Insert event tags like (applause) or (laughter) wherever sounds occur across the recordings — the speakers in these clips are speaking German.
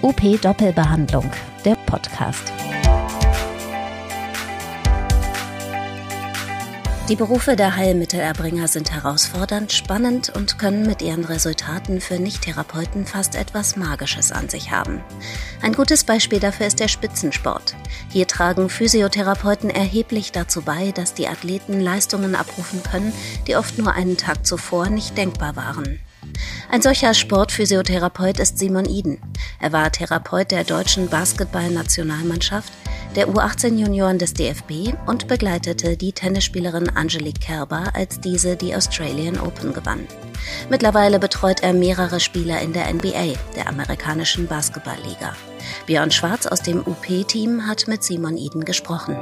UP Doppelbehandlung, der Podcast. Die Berufe der Heilmittelerbringer sind herausfordernd, spannend und können mit ihren Resultaten für Nichttherapeuten fast etwas Magisches an sich haben. Ein gutes Beispiel dafür ist der Spitzensport. Hier tragen Physiotherapeuten erheblich dazu bei, dass die Athleten Leistungen abrufen können, die oft nur einen Tag zuvor nicht denkbar waren. Ein solcher Sportphysiotherapeut ist Simon Iden. Er war Therapeut der deutschen Basketballnationalmannschaft, der U18-Junioren des DFB und begleitete die Tennisspielerin Angelique Kerber, als diese die Australian Open gewann. Mittlerweile betreut er mehrere Spieler in der NBA, der amerikanischen Basketballliga. Björn Schwarz aus dem UP-Team hat mit Simon Iden gesprochen.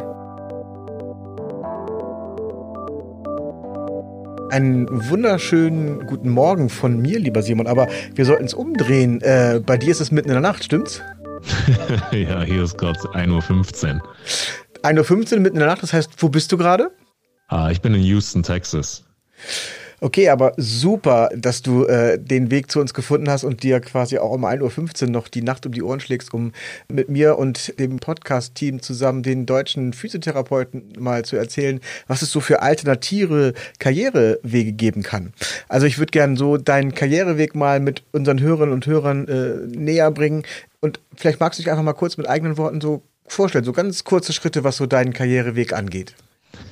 Einen wunderschönen guten Morgen von mir, lieber Simon. Aber wir sollten es umdrehen. Äh, bei dir ist es mitten in der Nacht, stimmt's? (laughs) ja, hier ist gerade 1.15 Uhr. 1.15 Uhr mitten in der Nacht, das heißt, wo bist du gerade? Ah, ich bin in Houston, Texas. Okay, aber super, dass du äh, den Weg zu uns gefunden hast und dir quasi auch um 1.15 Uhr noch die Nacht um die Ohren schlägst, um mit mir und dem Podcast-Team zusammen den deutschen Physiotherapeuten mal zu erzählen, was es so für alternative Karrierewege geben kann. Also ich würde gerne so deinen Karriereweg mal mit unseren Hörerinnen und Hörern äh, näher bringen. Und vielleicht magst du dich einfach mal kurz mit eigenen Worten so vorstellen, so ganz kurze Schritte, was so deinen Karriereweg angeht.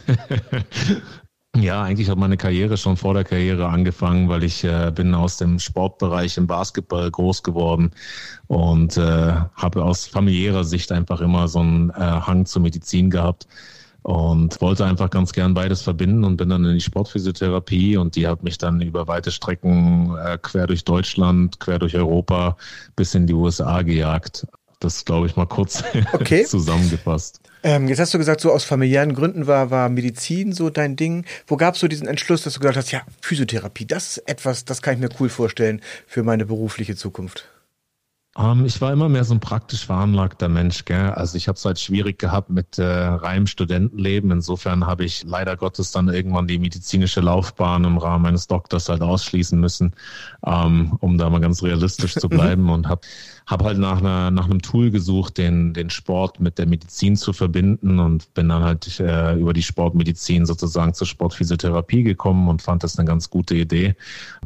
(laughs) Ja, eigentlich hat meine Karriere schon vor der Karriere angefangen, weil ich äh, bin aus dem Sportbereich im Basketball groß geworden und äh, habe aus familiärer Sicht einfach immer so einen äh, Hang zur Medizin gehabt und wollte einfach ganz gern beides verbinden und bin dann in die Sportphysiotherapie und die hat mich dann über weite Strecken äh, quer durch Deutschland, quer durch Europa bis in die USA gejagt. Das glaube ich mal kurz (laughs) okay. zusammengefasst. Ähm, jetzt hast du gesagt, so aus familiären Gründen war, war Medizin so dein Ding. Wo gab es so diesen Entschluss, dass du gesagt hast, ja, Physiotherapie, das ist etwas, das kann ich mir cool vorstellen für meine berufliche Zukunft? Um, ähm, ich war immer mehr so ein praktisch veranlagter Mensch. Gell? Also ich habe es halt schwierig gehabt mit äh, reinem Studentenleben. Insofern habe ich leider Gottes dann irgendwann die medizinische Laufbahn im Rahmen meines Doktors halt ausschließen müssen, um, um da mal ganz realistisch zu (laughs) bleiben und habe habe halt nach, einer, nach einem Tool gesucht, den, den Sport mit der Medizin zu verbinden und bin dann halt äh, über die Sportmedizin sozusagen zur Sportphysiotherapie gekommen und fand das eine ganz gute Idee,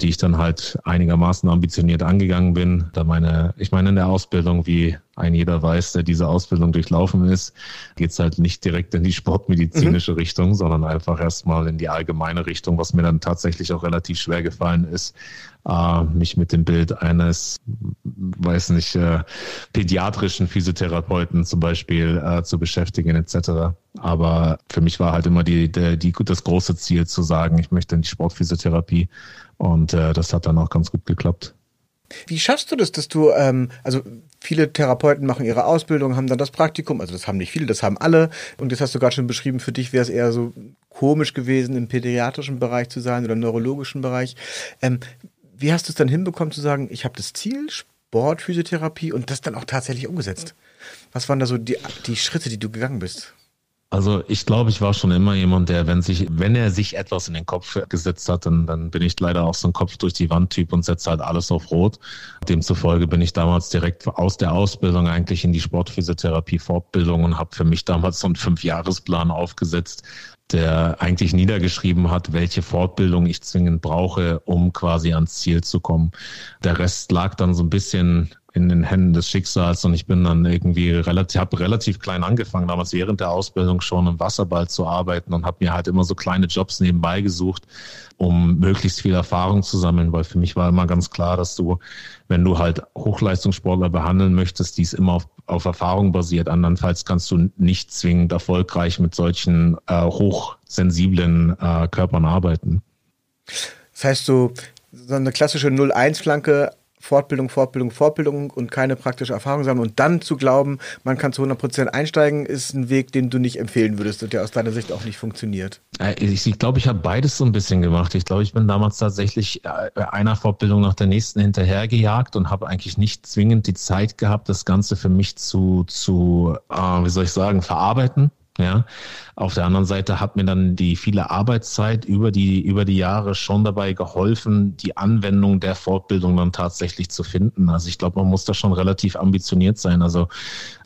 die ich dann halt einigermaßen ambitioniert angegangen bin. Da meine, ich meine, in der Ausbildung, wie ein jeder weiß, der diese Ausbildung durchlaufen ist, geht's halt nicht direkt in die sportmedizinische mhm. Richtung, sondern einfach erstmal in die allgemeine Richtung, was mir dann tatsächlich auch relativ schwer gefallen ist, äh, mich mit dem Bild eines, weiß nicht, äh, pädiatrischen Physiotherapeuten zum Beispiel äh, zu beschäftigen etc. Aber für mich war halt immer die, die, die, das große Ziel zu sagen, ich möchte in die Sportphysiotherapie und äh, das hat dann auch ganz gut geklappt. Wie schaffst du das, dass du, ähm, also viele Therapeuten machen ihre Ausbildung, haben dann das Praktikum, also das haben nicht viele, das haben alle. Und jetzt hast du gerade schon beschrieben, für dich wäre es eher so komisch gewesen, im pädiatrischen Bereich zu sein oder im neurologischen Bereich. Ähm, wie hast du es dann hinbekommen zu sagen, ich habe das Ziel, Sport, Physiotherapie und das dann auch tatsächlich umgesetzt? Was waren da so die, die Schritte, die du gegangen bist? Also ich glaube, ich war schon immer jemand, der, wenn sich, wenn er sich etwas in den Kopf gesetzt hat, dann, dann bin ich leider auch so ein Kopf durch die Wand Typ und setze halt alles auf Rot. Demzufolge bin ich damals direkt aus der Ausbildung eigentlich in die Sportphysiotherapie Fortbildung und habe für mich damals so einen Fünfjahresplan aufgesetzt, der eigentlich niedergeschrieben hat, welche Fortbildung ich zwingend brauche, um quasi ans Ziel zu kommen. Der Rest lag dann so ein bisschen in den Händen des Schicksals und ich bin dann irgendwie relativ, habe relativ klein angefangen, damals während der Ausbildung schon im Wasserball zu arbeiten und habe mir halt immer so kleine Jobs nebenbei gesucht, um möglichst viel Erfahrung zu sammeln, weil für mich war immer ganz klar, dass du, wenn du halt Hochleistungssportler behandeln möchtest, dies immer auf, auf Erfahrung basiert. Andernfalls kannst du nicht zwingend erfolgreich mit solchen äh, hochsensiblen äh, Körpern arbeiten. Das heißt, so, so eine klassische 0-1-Flanke Fortbildung, Fortbildung, Fortbildung und keine praktische Erfahrung sammeln und dann zu glauben, man kann zu 100% einsteigen, ist ein Weg, den du nicht empfehlen würdest und der aus deiner Sicht auch nicht funktioniert. Äh, ich, ich glaube, ich habe beides so ein bisschen gemacht. Ich glaube, ich bin damals tatsächlich äh, einer Fortbildung nach der nächsten hinterhergejagt und habe eigentlich nicht zwingend die Zeit gehabt, das Ganze für mich zu, zu äh, wie soll ich sagen, verarbeiten Ja, auf der anderen Seite hat mir dann die viele Arbeitszeit über die, über die Jahre schon dabei geholfen, die Anwendung der Fortbildung dann tatsächlich zu finden. Also ich glaube, man muss da schon relativ ambitioniert sein. Also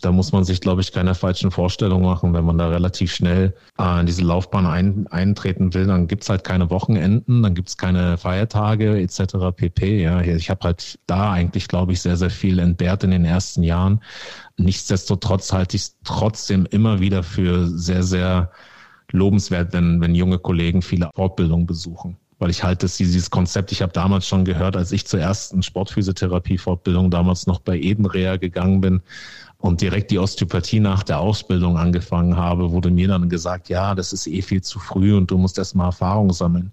da muss man sich, glaube ich, keine falschen Vorstellungen machen. Wenn man da relativ schnell äh, in diese Laufbahn ein, eintreten will, dann gibt's halt keine Wochenenden, dann gibt's keine Feiertage etc. pp. Ja, ich habe halt da eigentlich, glaube ich, sehr, sehr viel entbehrt in den ersten Jahren. Nichtsdestotrotz halte ich es trotzdem immer wieder für sehr, sehr lobenswert, wenn, wenn junge Kollegen viele Fortbildungen besuchen. Weil ich halte dass dieses Konzept, ich habe damals schon gehört, als ich zur ersten Sportphysiotherapie-Fortbildung damals noch bei Edenrea gegangen bin und direkt die Osteopathie nach der Ausbildung angefangen habe, wurde mir dann gesagt, ja, das ist eh viel zu früh und du musst erstmal Erfahrung sammeln.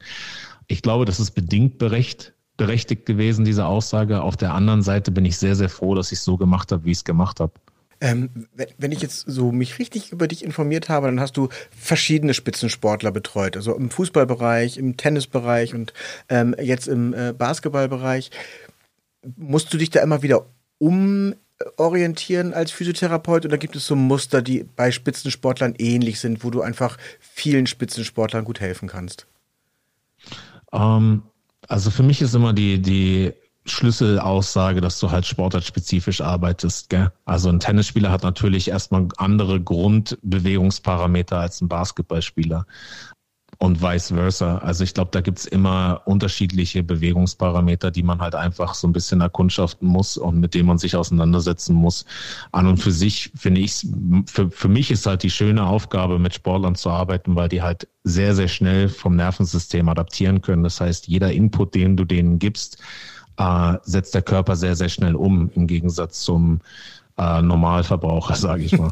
Ich glaube, das ist bedingt berecht, berechtigt gewesen, diese Aussage. Auf der anderen Seite bin ich sehr, sehr froh, dass ich es so gemacht habe, wie ich es gemacht habe. Ähm, wenn ich jetzt so mich richtig über dich informiert habe, dann hast du verschiedene Spitzensportler betreut, also im Fußballbereich, im Tennisbereich und ähm, jetzt im äh, Basketballbereich. Musst du dich da immer wieder umorientieren als Physiotherapeut oder gibt es so Muster, die bei Spitzensportlern ähnlich sind, wo du einfach vielen Spitzensportlern gut helfen kannst? Ähm, also für mich ist immer die, die Schlüsselaussage, dass du halt sportartspezifisch arbeitest. Gell? Also ein Tennisspieler hat natürlich erstmal andere Grundbewegungsparameter als ein Basketballspieler und vice versa. Also ich glaube, da gibt's immer unterschiedliche Bewegungsparameter, die man halt einfach so ein bisschen erkundschaften muss und mit denen man sich auseinandersetzen muss. An und für sich finde ich, für, für mich ist halt die schöne Aufgabe, mit Sportlern zu arbeiten, weil die halt sehr, sehr schnell vom Nervensystem adaptieren können. Das heißt, jeder Input, den du denen gibst, äh, setzt der Körper sehr, sehr schnell um, im Gegensatz zum äh, Normalverbraucher, (laughs) sage ich mal.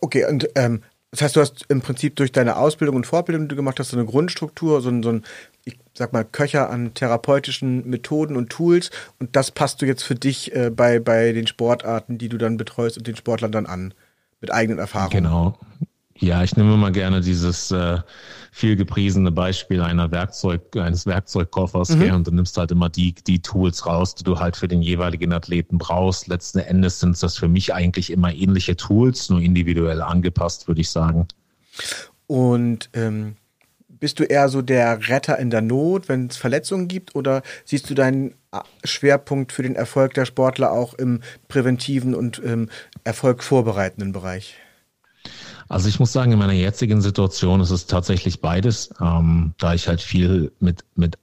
Okay, und ähm, das heißt, du hast im Prinzip durch deine Ausbildung und Fortbildung, die du gemacht hast, so eine Grundstruktur, so ein, so ein, ich sag mal, Köcher an therapeutischen Methoden und Tools und das passt du jetzt für dich äh, bei, bei den Sportarten, die du dann betreust und den Sportlern dann an, mit eigenen Erfahrungen. Genau, ja, ich nehme mal gerne dieses äh, viel gepriesene Beispiel einer Werkzeug, eines Werkzeugkoffers, mhm. Gell, und du nimmst halt immer die, die Tools raus, die du halt für den jeweiligen Athleten brauchst. Letzten Endes sind das für mich eigentlich immer ähnliche Tools, nur individuell angepasst, würde ich sagen. Und ähm, bist du eher so der Retter in der Not, wenn es Verletzungen gibt, oder siehst du deinen äh, Schwerpunkt für den Erfolg der Sportler auch im präventiven und ähm, Erfolg vorbereitenden Bereich? Also ich muss sagen, in meiner jetzigen Situation ist es tatsächlich beides, ähm, da ich halt viel mit, mit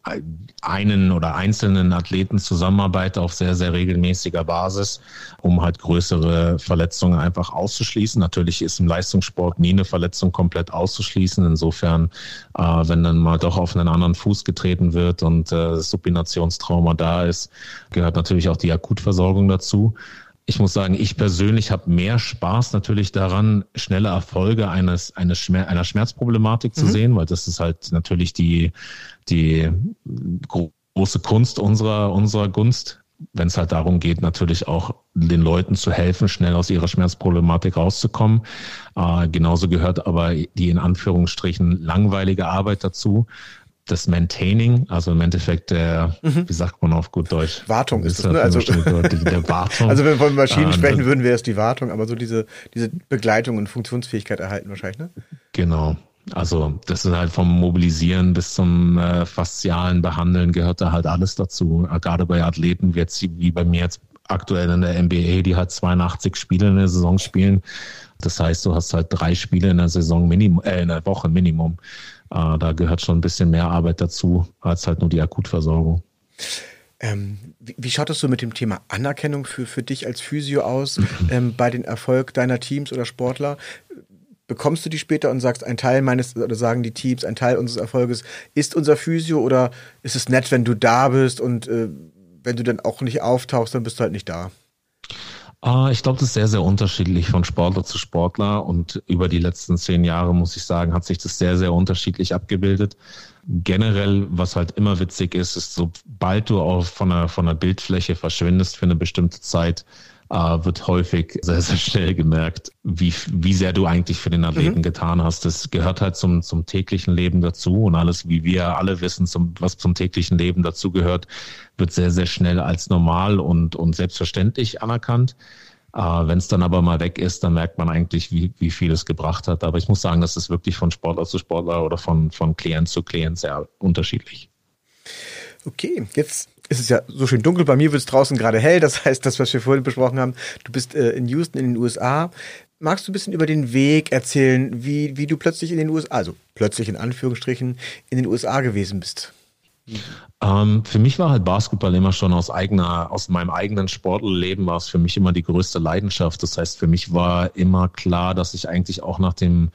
einen oder einzelnen Athleten zusammenarbeite auf sehr, sehr regelmäßiger Basis, um halt größere Verletzungen einfach auszuschließen. Natürlich ist im Leistungssport nie eine Verletzung komplett auszuschließen. Insofern, äh, wenn dann mal doch auf einen anderen Fuß getreten wird und äh, Supinationstrauma da ist, gehört natürlich auch die Akutversorgung dazu ich muss sagen, ich persönlich habe mehr Spaß natürlich daran, schnelle Erfolge eines, eines Schmer einer Schmerzproblematik zu mhm. sehen, weil das ist halt natürlich die, die große Kunst unserer, unserer Gunst, wenn es halt darum geht, natürlich auch den Leuten zu helfen, schnell aus ihrer Schmerzproblematik rauszukommen. Äh, genauso gehört aber die in Anführungsstrichen langweilige Arbeit dazu, das Maintaining, also im Endeffekt der, mhm. wie sagt man auf gut Deutsch? Wartung ist, ist das, ne? Also, der Wartung. (laughs) Also wenn wir von Maschinen äh, sprechen, würden wir erst die Wartung, aber so diese, diese Begleitung und Funktionsfähigkeit erhalten wahrscheinlich, ne? Genau. Also das ist halt vom Mobilisieren bis zum äh, faszialen Behandeln gehört da halt alles dazu. Gerade bei Athleten wie, jetzt, wie bei mir jetzt aktuell in der NBA, die halt 82 Spiele in der Saison spielen. Das heißt, du hast halt drei Spiele in der Saison Minimum, äh, in der Woche Minimum. Äh, da gehört schon ein bisschen mehr Arbeit dazu, als halt nur die Akutversorgung. Ähm, wie, wie, schaut das so mit dem Thema Anerkennung für, für dich als Physio aus (laughs) ähm, bei den Erfolg deiner Teams oder Sportler? Bekommst du die später und sagst, ein Teil meines, oder sagen die Teams, ein Teil unseres Erfolges ist unser Physio oder ist es nett, wenn du da bist und äh, wenn du dann auch nicht auftauchst, dann bist du halt nicht da? Uh, ich glaube, das ist sehr, sehr unterschiedlich von Sportler zu Sportler und über die letzten zehn Jahre, muss ich sagen, hat sich das sehr, sehr unterschiedlich abgebildet. Generell, was halt immer witzig ist, ist, sobald du auch von einer, von einer Bildfläche verschwindest für eine bestimmte Zeit, äh, wird häufig sehr, sehr schnell gemerkt, wie, wie sehr du eigentlich für den Athleten mhm. getan hast. Das gehört halt zum, zum täglichen Leben dazu und alles, wie wir alle wissen, zum, was zum täglichen Leben dazu gehört, wird sehr, sehr schnell als normal und, und selbstverständlich anerkannt. Äh, Wenn es dann aber mal weg ist, dann merkt man eigentlich, wie, wie viel es gebracht hat. Aber ich muss sagen, das ist wirklich von Sportler zu Sportler oder von, von Klient zu Klient sehr unterschiedlich. Okay, jetzt ist es ja so schön dunkel. Bei mir wird es draußen gerade hell. Das heißt, das, was wir vorhin besprochen haben, du bist äh, in Houston in den USA. Magst du ein bisschen über den Weg erzählen, wie, wie du plötzlich in den USA, also plötzlich in Anführungsstrichen, in den USA gewesen bist? Ähm, für mich war halt Basketball immer schon aus eigener, aus meinem eigenen Sportleben war es für mich immer die größte Leidenschaft. Das heißt, für mich war immer klar, dass ich eigentlich auch nach dem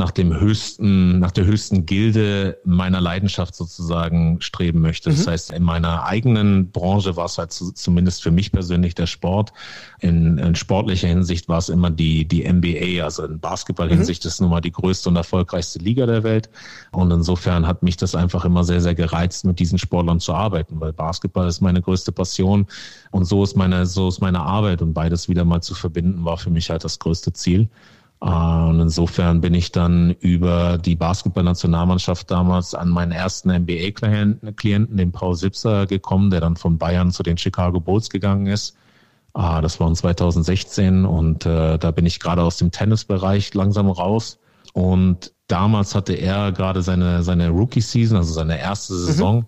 nach dem höchsten, nach der höchsten Gilde meiner Leidenschaft sozusagen streben möchte. Das mhm. heißt, in meiner eigenen Branche war es halt zumindest für mich persönlich der Sport. In, in sportlicher Hinsicht war es immer die, die NBA, also in Basketball-Hinsicht mhm. ist nun mal die größte und erfolgreichste Liga der Welt. Und insofern hat mich das einfach immer sehr, sehr gereizt, mit diesen Sportlern zu arbeiten, weil Basketball ist meine größte Passion und so ist meine, so ist meine Arbeit und beides wieder mal zu verbinden war für mich halt das größte Ziel. Äh, und insofern bin ich dann über die Basketballnationalmannschaft damals an meinen ersten NBA-Klienten, den Paul Sipser, gekommen, der dann von Bayern zu den Chicago Bulls gegangen ist. Ah, das war in 2016 und äh, da bin ich gerade aus dem Tennisbereich langsam raus. Und damals hatte er gerade seine, seine Rookie-Season, also seine erste mhm. Saison. Mhm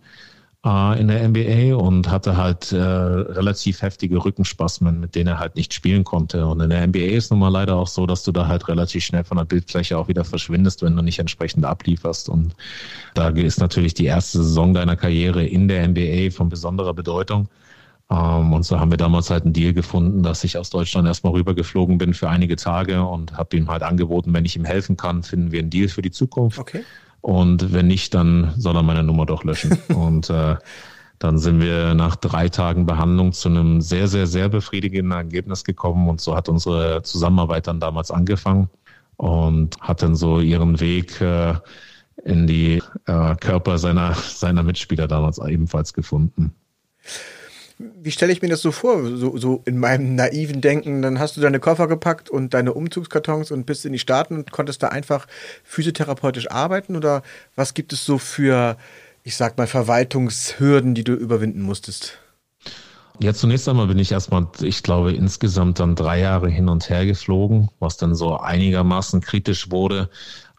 äh, in der NBA und hatte halt äh, relativ heftige Rückenspasmen, mit denen er halt nicht spielen konnte. Und in der NBA ist nun mal leider auch so, dass du da halt relativ schnell von der Bildfläche auch wieder verschwindest, wenn du nicht entsprechend ablieferst. Und da ist natürlich die erste Saison deiner Karriere in der NBA von besonderer Bedeutung. Ähm, und so haben wir damals halt einen Deal gefunden, dass ich aus Deutschland erstmal rübergeflogen bin für einige Tage und habe ihm halt angeboten, wenn ich ihm helfen kann, finden wir einen Deal für die Zukunft. Okay. Und wenn nicht, dann soll er meine Nummer doch löschen. (laughs) und äh, dann sind wir nach drei Tagen Behandlung zu einem sehr, sehr, sehr befriedigenden Ergebnis gekommen. Und so hat unsere Zusammenarbeit dann damals angefangen und hat dann so ihren Weg äh, in die äh, Körper seiner, seiner Mitspieler damals ebenfalls gefunden wie stelle ich mir das so vor? So, so in meinem naiven Denken, dann hast du deine Koffer gepackt und deine Umzugskartons und bist in die Staaten und konntest da einfach physiotherapeutisch arbeiten? Oder was gibt es so für, ich sag mal, Verwaltungshürden, die du überwinden musstest? Ja, zunächst einmal bin ich erstmal, ich glaube, insgesamt dann drei Jahre hin und her geflogen, was dann so einigermaßen kritisch wurde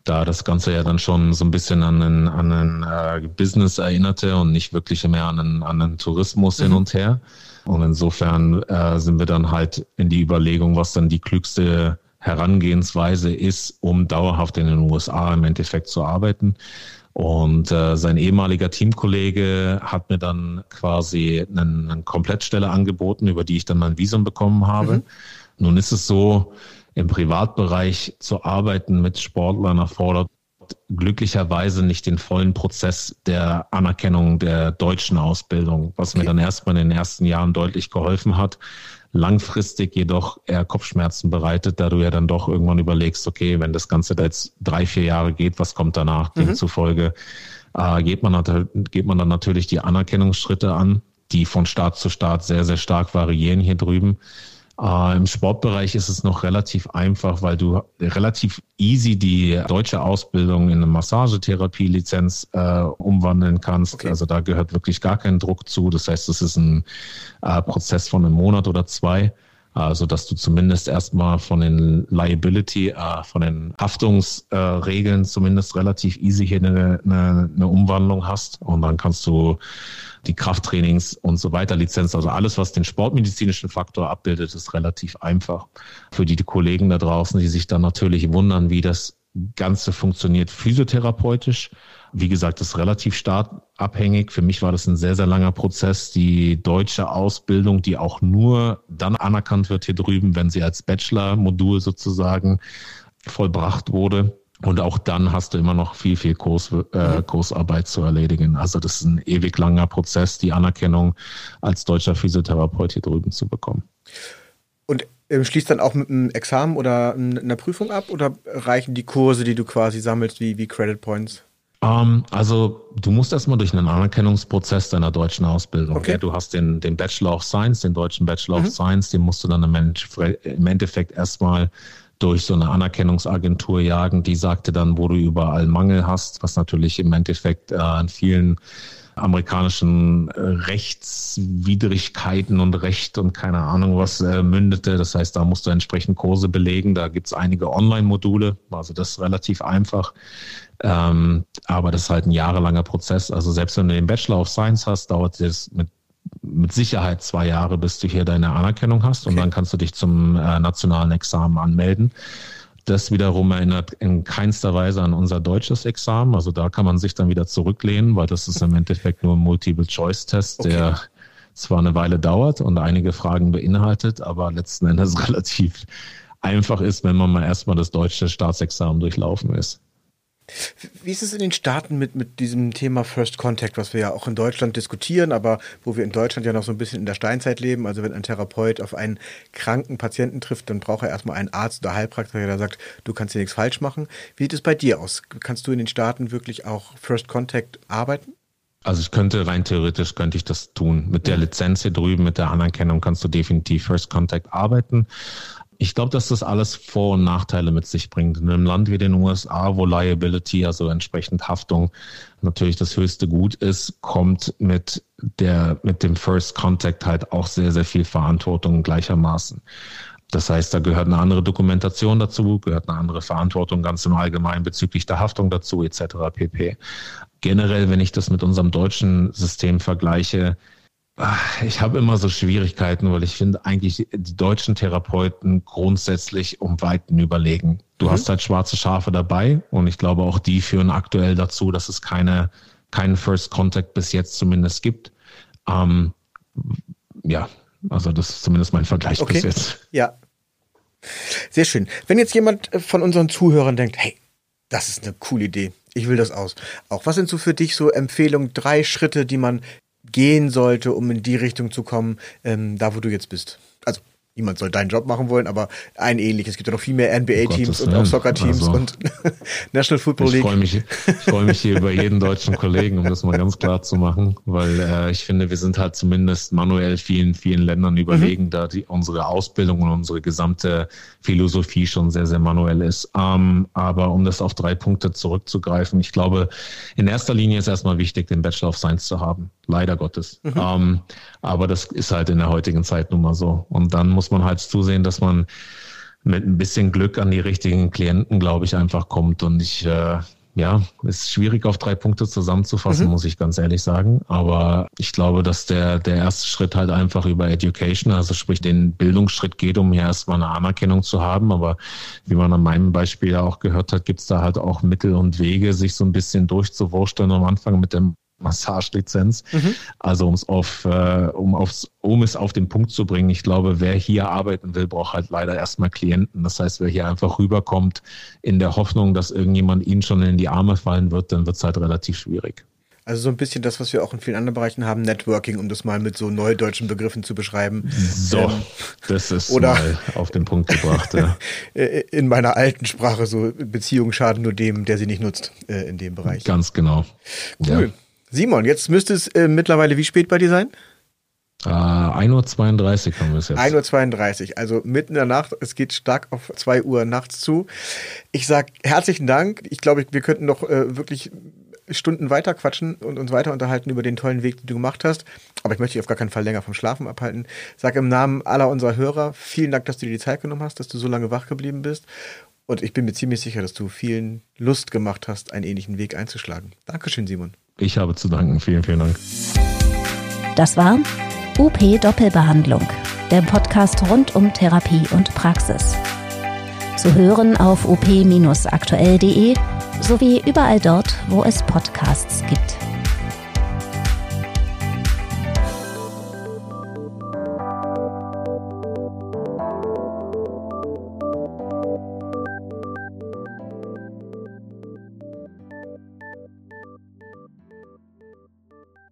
da das Ganze ja dann schon so ein bisschen an einen, an einen äh, Business erinnerte und nicht wirklich mehr an einen, an einen Tourismus mhm. hin und her. Und insofern äh, sind wir dann halt in die Überlegung, was dann die klügste Herangehensweise ist, um dauerhaft in den USA im Endeffekt zu arbeiten. Und äh, sein ehemaliger Teamkollege hat mir dann quasi eine, eine Komplettstelle angeboten, über die ich dann mein Visum bekommen habe. Mhm. Nun ist es so, im Privatbereich zu arbeiten mit Sportlern erfordert glücklicherweise nicht den vollen Prozess der Anerkennung der deutschen Ausbildung, was okay. mir dann erstmal in den ersten Jahren deutlich geholfen hat. Langfristig jedoch eher Kopfschmerzen bereitet, da du ja dann doch irgendwann überlegst, okay, wenn das Ganze da jetzt drei, vier Jahre geht, was kommt danach? Mhm. Demzufolge äh, geht, man, geht man dann natürlich die Anerkennungsschritte an, die von Staat zu Staat sehr, sehr stark variieren hier drüben. Äh, Im Sportbereich ist es noch relativ einfach, weil du relativ easy die deutsche Ausbildung in eine Massagetherapie-Lizenz äh, umwandeln kannst. Okay. Also da gehört wirklich gar kein Druck zu. Das heißt, es ist ein äh, Prozess von einem Monat oder zwei. Also, dass du zumindest erstmal von den Liability, äh, von den Haftungsregeln äh, zumindest relativ easy hier eine, eine, eine Umwandlung hast. Und dann kannst du die Krafttrainings und so weiter Lizenz, also alles, was den sportmedizinischen Faktor abbildet, ist relativ einfach. Für die, die Kollegen da draußen, die sich dann natürlich wundern, wie das Ganze funktioniert physiotherapeutisch. Wie gesagt, das ist relativ stark abhängig. Für mich war das ein sehr, sehr langer Prozess. Die deutsche Ausbildung, die auch nur dann anerkannt wird hier drüben, wenn sie als Bachelor-Modul sozusagen vollbracht wurde. Und auch dann hast du immer noch viel, viel Kurs, äh. Kursarbeit zu erledigen. Also das ist ein ewig langer Prozess, die Anerkennung als deutscher Physiotherapeut hier drüben zu bekommen. Und schließt dann auch mit einem Examen oder einer Prüfung ab oder reichen die Kurse, die du quasi sammelst, wie, wie Credit Points? Um, ähm, also du musst erstmal durch einen Anerkennungsprozess deiner deutschen Ausbildung. Okay. Ja, du hast den, den Bachelor of Science, den deutschen Bachelor mhm. of Science, den musst du dann im Endeffekt erstmal durch so eine Anerkennungsagentur jagen. Die sagte dann, wo du überall Mangel hast, was natürlich im Endeffekt äh, an vielen amerikanischen äh, Rechtswidrigkeiten und Recht und keine Ahnung was äh, mündete. Das heißt, da musst du entsprechend Kurse belegen. Da gibt es einige Online-Module, also das ist relativ einfach. Ähm, aber das ist halt ein jahrelanger Prozess. Also selbst wenn du den Bachelor of Science hast, dauert es mit mit Sicherheit zwei Jahre, bis du hier deine Anerkennung hast und dann kannst du dich zum äh, nationalen Examen anmelden. Das wiederum erinnert in keinster Weise an unser deutsches Examen. Also da kann man sich dann wieder zurücklehnen, weil das ist im Endeffekt nur ein Multiple-Choice-Test, okay. der zwar eine Weile dauert und einige Fragen beinhaltet, aber letzten Endes (laughs) relativ einfach ist, wenn man mal erstmal das deutsche Staatsexamen durchlaufen ist. Wie ist es in den Staaten mit, mit diesem Thema First Contact, was wir ja auch in Deutschland diskutieren, aber wo wir in Deutschland ja noch so ein bisschen in der Steinzeit leben? Also wenn ein Therapeut auf einen kranken Patienten trifft, dann braucht er erstmal einen Arzt oder Heilpraktiker, der sagt, du kannst hier nichts falsch machen. Wie sieht es bei dir aus? Kannst du in den Staaten wirklich auch First Contact arbeiten? Also ich könnte rein theoretisch könnte ich das tun. Mit der Lizenz hier drüben, mit der Anerkennung kannst du definitiv First Contact arbeiten. Ich glaube, dass das alles Vor- und Nachteile mit sich bringt. In einem Land wie den USA, wo Liability, also entsprechend Haftung, natürlich das höchste Gut ist, kommt mit der, mit dem First Contact halt auch sehr, sehr viel Verantwortung gleichermaßen. Das heißt, da gehört eine andere Dokumentation dazu, gehört eine andere Verantwortung ganz im Allgemeinen bezüglich der Haftung dazu, etc. pp. Generell, wenn ich das mit unserem deutschen System vergleiche, ich habe immer so Schwierigkeiten, weil ich finde eigentlich die deutschen Therapeuten grundsätzlich um Weiten überlegen. Du mhm. hast halt schwarze Schafe dabei und ich glaube auch die führen aktuell dazu, dass es keine, keinen First Contact bis jetzt zumindest gibt. Ähm, ja, also das ist zumindest mein Vergleich okay. bis jetzt. Ja. Sehr schön. Wenn jetzt jemand von unseren Zuhörern denkt, hey, das ist eine coole Idee. Ich will das aus. Auch was sind so für dich so Empfehlungen, drei Schritte, die man gehen sollte, um in die Richtung zu kommen, ähm, da wo du jetzt bist. Also niemand soll deinen Job machen wollen, aber ein ähnliches. Es gibt ja noch viel mehr NBA-Teams und auch Soccer-Teams also, und (laughs) National Football League. Ich freue mich, ich freue mich hier über jeden deutschen Kollegen, um das mal ganz klar zu machen, weil äh, ich finde, wir sind halt zumindest manuell vielen, vielen Ländern überlegen, mhm. da die, unsere Ausbildung und unsere gesamte Philosophie schon sehr, sehr manuell ist. Ähm, aber um das auf drei Punkte zurückzugreifen, ich glaube, in erster Linie ist erstmal wichtig, den Bachelor of Science zu haben. Leider Gottes. Mhm. Ähm, aber das ist halt in der heutigen Zeit nun mal so. Und dann muss man halt zusehen, dass man mit ein bisschen Glück an die richtigen Klienten, glaube ich, einfach kommt. Und ich, äh, ja, ist schwierig auf drei Punkte zusammenzufassen, mhm. muss ich ganz ehrlich sagen. Aber ich glaube, dass der, der erste Schritt halt einfach über Education, also sprich den Bildungsschritt geht, um hier erstmal eine Anerkennung zu haben. Aber wie man an meinem Beispiel ja auch gehört hat, gibt es da halt auch Mittel und Wege, sich so ein bisschen durchzuwursteln am Anfang mit dem Massagelizenz. Mhm. Also um es auf, äh, um aufs, um es auf den Punkt zu bringen, ich glaube, wer hier arbeiten will, braucht halt leider erstmal Klienten. Das heißt, wer hier einfach rüberkommt in der Hoffnung, dass irgendjemand ihnen schon in die Arme fallen wird, dann wird es halt relativ schwierig. Also so ein bisschen das, was wir auch in vielen anderen Bereichen haben, Networking, um das mal mit so neudeutschen Begriffen zu beschreiben. So, ähm, das ist oder mal auf den Punkt gebracht. Ja. (laughs) in meiner alten Sprache so Beziehungen schaden nur dem, der sie nicht nutzt äh, in dem Bereich. Ganz genau. Cool. Ja. Simon, jetzt müsste es äh, mittlerweile wie spät bei dir sein? Uh, 1.32 Uhr haben wir es jetzt. 1.32 Uhr, also mitten in der Nacht. Es geht stark auf 2 Uhr nachts zu. Ich sage herzlichen Dank. Ich glaube, wir könnten noch äh, wirklich Stunden weiter quatschen und uns weiter unterhalten über den tollen Weg, den du gemacht hast. Aber ich möchte dich auf gar keinen Fall länger vom Schlafen abhalten. Sag im Namen aller unserer Hörer vielen Dank, dass du dir die Zeit genommen hast, dass du so lange wach geblieben bist. Und ich bin mir ziemlich sicher, dass du vielen Lust gemacht hast, einen ähnlichen Weg einzuschlagen. Dankeschön, Simon. Ich habe zu danken. Vielen, vielen Dank. Das war UP Doppelbehandlung, der Podcast rund um Therapie und Praxis. Zu hören auf op-aktuell.de sowie überall dort, wo es Podcasts gibt.